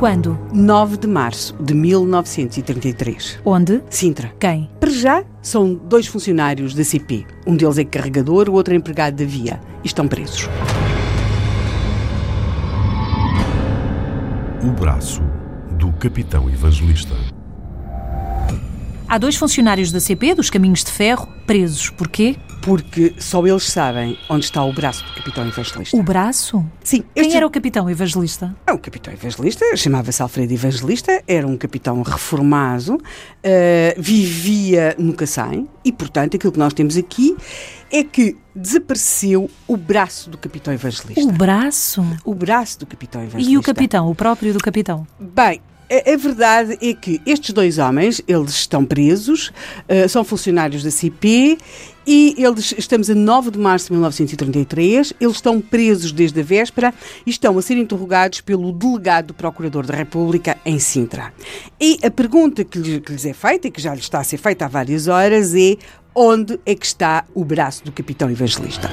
Quando? 9 de março de 1933. Onde? Sintra. Quem? Para já, são dois funcionários da CP. Um deles é carregador, o outro é empregado da via. E estão presos. O braço do capitão evangelista. Há dois funcionários da CP, dos Caminhos de Ferro, presos. Porquê? Porque só eles sabem onde está o braço do capitão evangelista. O braço? Sim, Quem este- era o capitão evangelista? Ah, O capitão evangelista chamava-se Alfredo Evangelista, era um capitão reformado, eh, vivia no Cacém e, portanto, aquilo que nós temos aqui é que desapareceu o braço do capitão evangelista. O braço? O braço do capitão evangelista. E o capitão, o próprio do capitão? Bem, a, a verdade é que estes dois homens, eles estão presos, eh, são funcionários da CP e eles, estamos a 9 de março de 1933, eles estão presos desde a véspera e estão a ser interrogados pelo delegado do Procurador da República em Sintra. E a pergunta que lhes, que lhes é feita, e que já lhes está a ser feita há várias horas, é onde é que está o braço do capitão evangelista?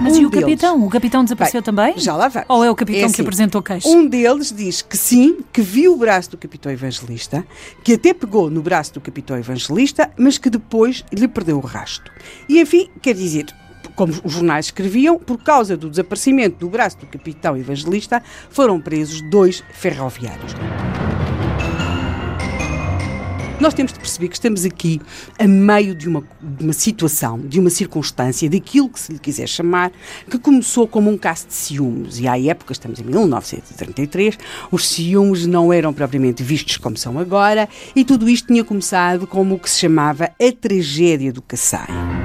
Mas Um e o deles. capitão? O capitão desapareceu Bem, também? Já lá vamos. Ou é o capitão que assim, apresentou queixa? Um deles diz que sim, que viu o braço do capitão evangelista, que até pegou no braço do capitão evangelista, mas que depois lhe perdeu o rasto. E enfim, quer dizer, como os jornais escreviam, por causa do desaparecimento do braço do capitão evangelista, foram presos dois ferroviários. Nós temos de perceber que estamos aqui a meio de uma, de uma situação, de uma circunstância, daquilo que se lhe quiser chamar, que começou como um caso de ciúmes. E à época, estamos em 1933, os ciúmes não eram propriamente vistos como são agora, e tudo isto tinha começado como o que se chamava a tragédia do Kassai.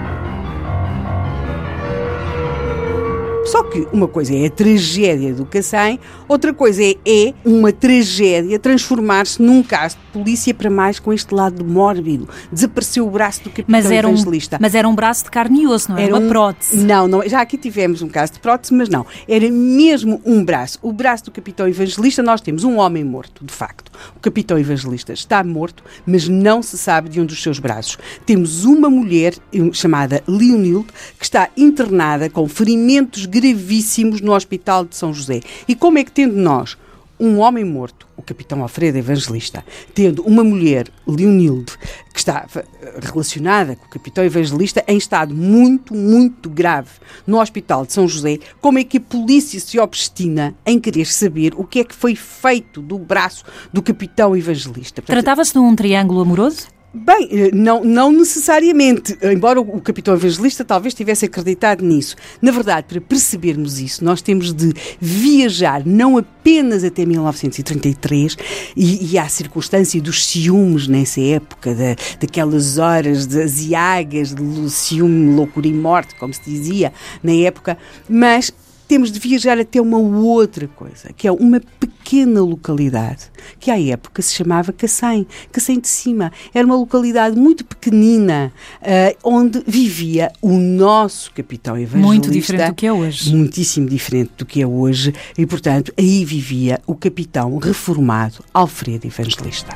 Só que uma coisa é a tragédia do Cacém, outra coisa é, é uma tragédia transformar-se num caso de polícia para mais com este lado mórbido. Desapareceu o braço do capitão Mas era, um, evangelista. mas era um braço de carne e osso, não era, uma um- prótese. Não, não, já aqui tivemos um caso de prótese, mas não. Era mesmo um braço. O braço do capitão evangelista, nós temos um homem morto, de facto. O capitão evangelista está morto, mas não se sabe de um dos seus braços. Temos uma mulher eh, chamada Leonilde que está internada com ferimentos gravíssimos no Hospital de São José. E como é que tendo nós um homem morto, o capitão Alfredo Evangelista, tendo uma mulher, Leonilde, que está eh, relacionada com o capitão Evangelista em estado muito, muito grave no Hospital de São José, como é que a polícia se obstina em querer saber o que é que foi feito do braço do capitão Evangelista? Tratava-se de um triângulo amoroso? Bem, eh, não, não necessariamente, embora o capitão evangelista talvez tivesse acreditado nisso. Na verdade, para percebermos isso, nós temos de viajar não apenas até 1933 e, e à circunstância dos ciúmes nessa época, da, daquelas horas de aziagas, de ciúme, loucura e morte, como se dizia na época, mas temos de viajar até uma outra coisa, que é uma pequena localidade, que à época se chamava Cacém, Cacém de Cima. Era uma localidade muito pequenina, eh, onde vivia o nosso capitão evangelista. Muito diferente do que é hoje. Muitíssimo diferente do que é hoje. E, portanto, aí vivia o capitão reformado Alfredo Evangelista.